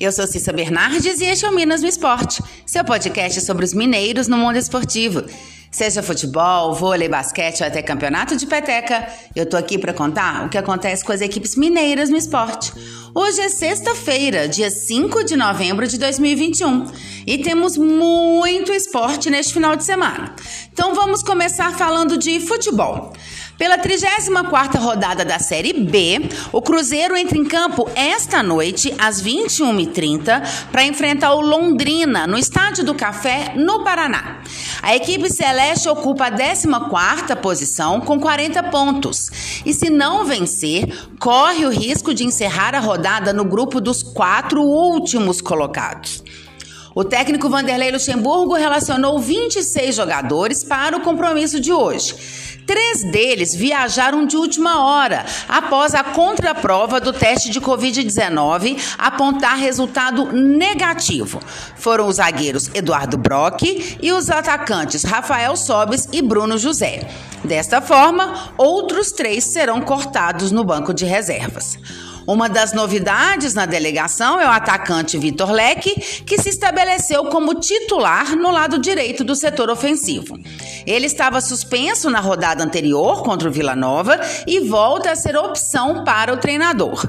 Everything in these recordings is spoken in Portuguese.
Eu sou Cissa Bernardes e este é o Minas no Esporte, seu podcast sobre os mineiros no mundo esportivo. Seja futebol, vôlei, basquete ou até campeonato de peteca, eu tô aqui para contar o que acontece com as equipes mineiras no esporte. Hoje é sexta-feira, dia 5 de novembro de 2021, e temos muito esporte neste final de semana. Então vamos começar falando de futebol. Pela 34ª rodada da Série B, o Cruzeiro entra em campo esta noite, às 21h30, para enfrentar o Londrina, no Estádio do Café, no Paraná. A equipe celeste ocupa a 14ª posição com 40 pontos. E se não vencer, corre o risco de encerrar a rodada no grupo dos quatro últimos colocados. O técnico Vanderlei Luxemburgo relacionou 26 jogadores para o compromisso de hoje. Três deles viajaram de última hora, após a contraprova do teste de Covid-19 apontar resultado negativo. Foram os zagueiros Eduardo Brock e os atacantes Rafael Sobes e Bruno José. Desta forma, outros três serão cortados no banco de reservas. Uma das novidades na delegação é o atacante Vitor Leque, que se estabeleceu como titular no lado direito do setor ofensivo. Ele estava suspenso na rodada anterior contra o Vila Nova e volta a ser opção para o treinador.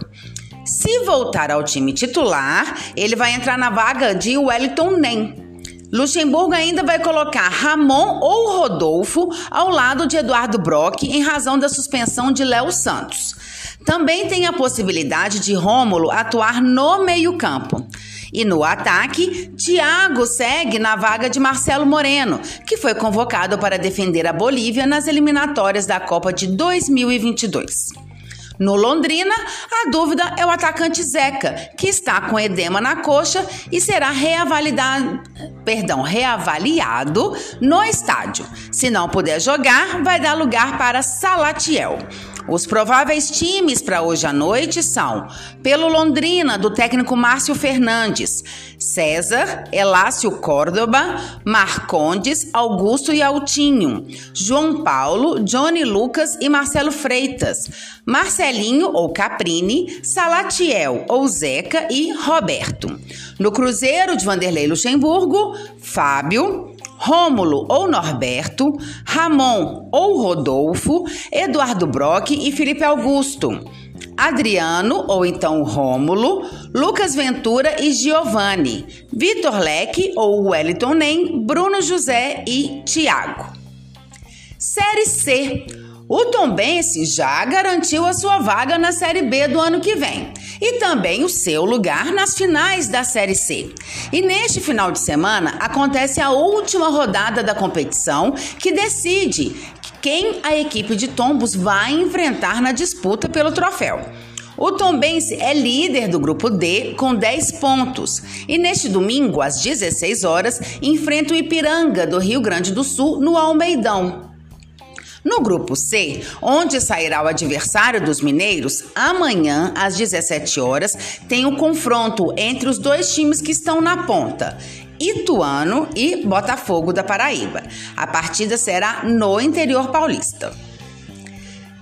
Se voltar ao time titular, ele vai entrar na vaga de Wellington Nem. Luxemburgo ainda vai colocar Ramon ou Rodolfo ao lado de Eduardo Brock em razão da suspensão de Léo Santos. Também tem a possibilidade de Rômulo atuar no meio-campo. E no ataque, Thiago segue na vaga de Marcelo Moreno, que foi convocado para defender a Bolívia nas eliminatórias da Copa de 2022. No Londrina, a dúvida é o atacante Zeca, que está com edema na coxa e será perdão, reavaliado no estádio. Se não puder jogar, vai dar lugar para Salatiel. Os prováveis times para hoje à noite são: pelo Londrina, do técnico Márcio Fernandes, César, Elácio Córdoba, Marcondes, Augusto e Altinho, João Paulo, Johnny Lucas e Marcelo Freitas, Marcelinho ou Caprini, Salatiel ou Zeca e Roberto. No Cruzeiro de Vanderlei Luxemburgo, Fábio, Rômulo ou Norberto, Ramon ou Rodolfo, Eduardo Brock e Felipe Augusto. Adriano, ou então Rômulo, Lucas Ventura e Giovanni, Vitor Leque ou Wellington Nem, Bruno José e Tiago. Série C. O Tombense já garantiu a sua vaga na Série B do ano que vem e também o seu lugar nas finais da Série C. E neste final de semana acontece a última rodada da competição que decide quem a equipe de Tombos vai enfrentar na disputa pelo troféu. O Tombense é líder do grupo D com 10 pontos e neste domingo, às 16 horas, enfrenta o Ipiranga do Rio Grande do Sul no Almeidão. No grupo C, onde sairá o adversário dos mineiros, amanhã às 17 horas tem o um confronto entre os dois times que estão na ponta. Ituano e Botafogo da Paraíba. A partida será no interior paulista.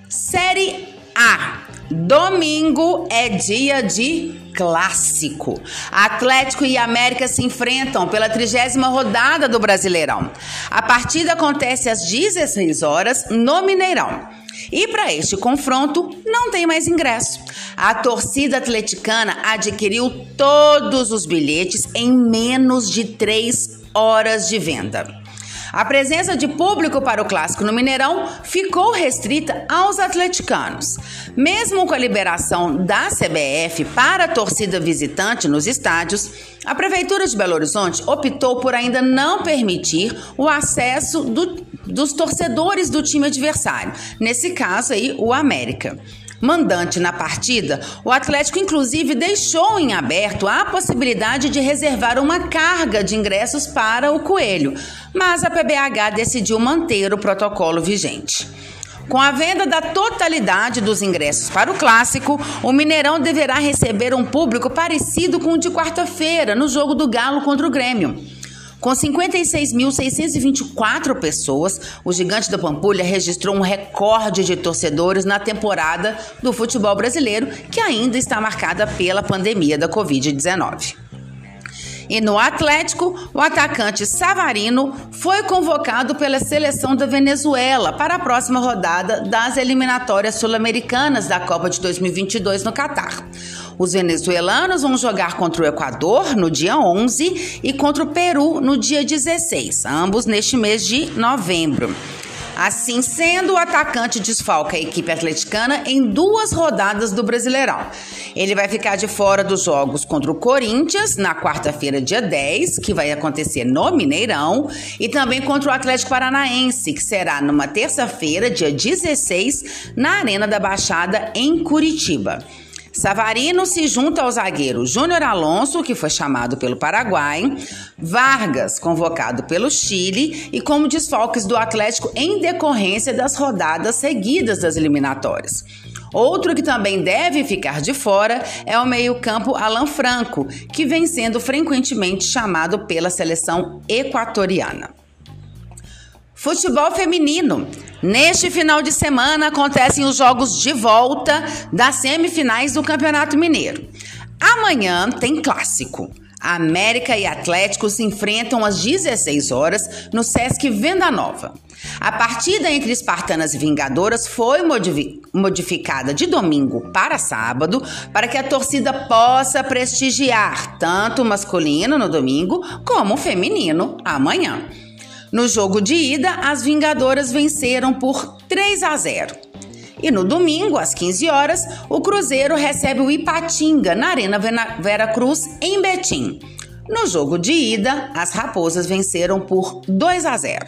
Série A. Domingo é dia de clássico. Atlético e América se enfrentam pela trigésima rodada do Brasileirão. A partida acontece às 16 horas no Mineirão. E para este confronto não tem mais ingresso. A torcida atleticana adquiriu todos os bilhetes em menos de três horas de venda. A presença de público para o clássico no Mineirão ficou restrita aos atleticanos. Mesmo com a liberação da CBF para a torcida visitante nos estádios, a Prefeitura de Belo Horizonte optou por ainda não permitir o acesso do, dos torcedores do time adversário, nesse caso aí o América mandante na partida, o Atlético inclusive deixou em aberto a possibilidade de reservar uma carga de ingressos para o Coelho, mas a PBH decidiu manter o protocolo vigente. Com a venda da totalidade dos ingressos para o clássico, o Mineirão deverá receber um público parecido com o de quarta-feira, no jogo do Galo contra o Grêmio. Com 56.624 pessoas, o Gigante da Pampulha registrou um recorde de torcedores na temporada do futebol brasileiro, que ainda está marcada pela pandemia da Covid-19. E no Atlético, o atacante Savarino foi convocado pela seleção da Venezuela para a próxima rodada das eliminatórias sul-americanas da Copa de 2022 no Catar. Os venezuelanos vão jogar contra o Equador no dia 11 e contra o Peru no dia 16, ambos neste mês de novembro. Assim sendo, o atacante desfalca a equipe atleticana em duas rodadas do Brasileirão. Ele vai ficar de fora dos jogos contra o Corinthians na quarta-feira, dia 10, que vai acontecer no Mineirão, e também contra o Atlético Paranaense, que será numa terça-feira, dia 16, na Arena da Baixada, em Curitiba. Savarino se junta ao zagueiro Júnior Alonso, que foi chamado pelo Paraguai, Vargas, convocado pelo Chile, e como desfalques do Atlético em decorrência das rodadas seguidas das eliminatórias. Outro que também deve ficar de fora é o meio-campo Alan Franco, que vem sendo frequentemente chamado pela seleção equatoriana. Futebol feminino. Neste final de semana acontecem os jogos de volta das semifinais do Campeonato Mineiro. Amanhã tem clássico. América e Atlético se enfrentam às 16 horas no Sesc Venda Nova. A partida entre Espartanas e Vingadoras foi modificada de domingo para sábado para que a torcida possa prestigiar tanto o masculino no domingo como o feminino amanhã. No jogo de ida, as Vingadoras venceram por 3 a 0. E no domingo, às 15 horas, o Cruzeiro recebe o Ipatinga na Arena Vera Cruz, em Betim. No jogo de ida, as Raposas venceram por 2 a 0.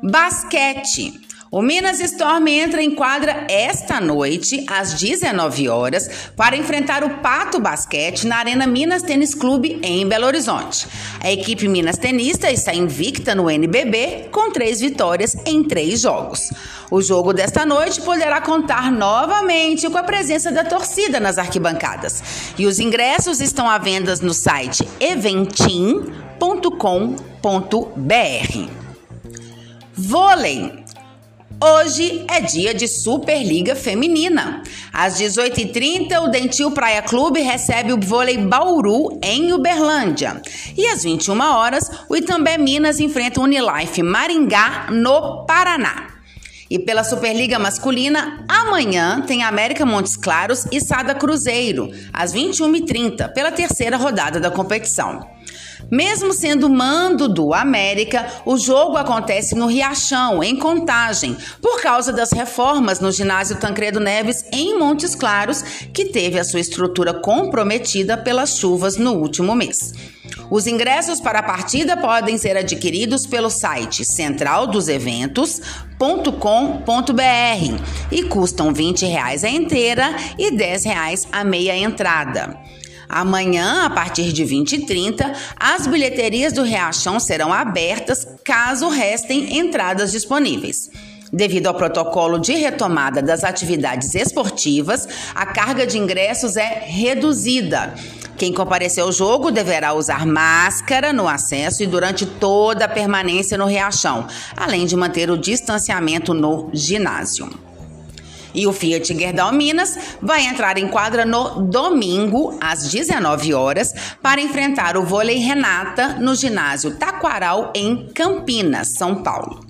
Basquete. O Minas Storm entra em quadra esta noite, às 19 horas, para enfrentar o Pato Basquete na Arena Minas Tênis Clube, em Belo Horizonte. A equipe Minas Tenista está invicta no NBB, com três vitórias em três jogos. O jogo desta noite poderá contar novamente com a presença da torcida nas arquibancadas. E os ingressos estão à venda no site eventim.com.br. Vôlei. Hoje é dia de Superliga Feminina. Às 18h30, o Dentil Praia Clube recebe o vôlei Bauru em Uberlândia. E às 21 horas, o Itambé Minas enfrenta o Unilife Maringá, no Paraná. E pela Superliga Masculina, amanhã tem América Montes Claros e Sada Cruzeiro, às 21h30, pela terceira rodada da competição. Mesmo sendo mando do América, o jogo acontece no Riachão, em Contagem, por causa das reformas no ginásio Tancredo Neves em Montes Claros, que teve a sua estrutura comprometida pelas chuvas no último mês. Os ingressos para a partida podem ser adquiridos pelo site centraldoseventos.com.br e custam R$ 20 a inteira e R$ 10 a meia entrada. Amanhã, a partir de 20 e 30, as bilheterias do Reachão serão abertas caso restem entradas disponíveis. Devido ao protocolo de retomada das atividades esportivas, a carga de ingressos é reduzida. Quem comparecer ao jogo deverá usar máscara no acesso e durante toda a permanência no Riachão, além de manter o distanciamento no ginásio. E o Fiat Gerdau Minas vai entrar em quadra no domingo, às 19 horas, para enfrentar o vôlei Renata no ginásio Taquaral, em Campinas, São Paulo.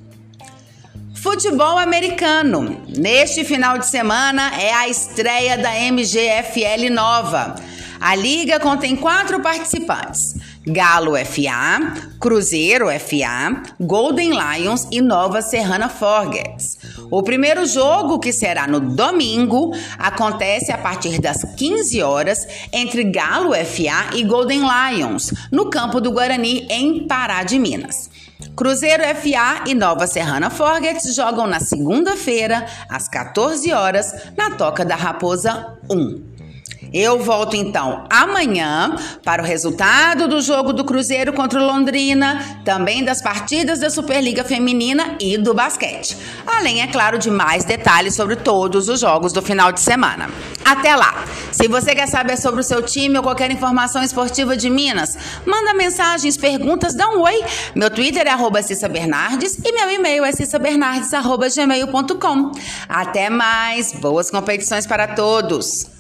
Futebol americano. Neste final de semana é a estreia da MGFL nova. A liga contém quatro participantes: Galo FA, Cruzeiro FA, Golden Lions e Nova Serrana Forgets. O primeiro jogo, que será no domingo, acontece a partir das 15 horas entre Galo FA e Golden Lions, no campo do Guarani, em Pará de Minas. Cruzeiro FA e Nova Serrana Forgets jogam na segunda-feira, às 14 horas, na Toca da Raposa 1. Eu volto então amanhã para o resultado do jogo do Cruzeiro contra o Londrina, também das partidas da Superliga Feminina e do basquete. Além, é claro, de mais detalhes sobre todos os jogos do final de semana. Até lá! Se você quer saber sobre o seu time ou qualquer informação esportiva de Minas, manda mensagens, perguntas, dá um oi. Meu Twitter é arroba Cissa Bernardes e meu e-mail é cissabernardes.gmail.com. Até mais! Boas competições para todos!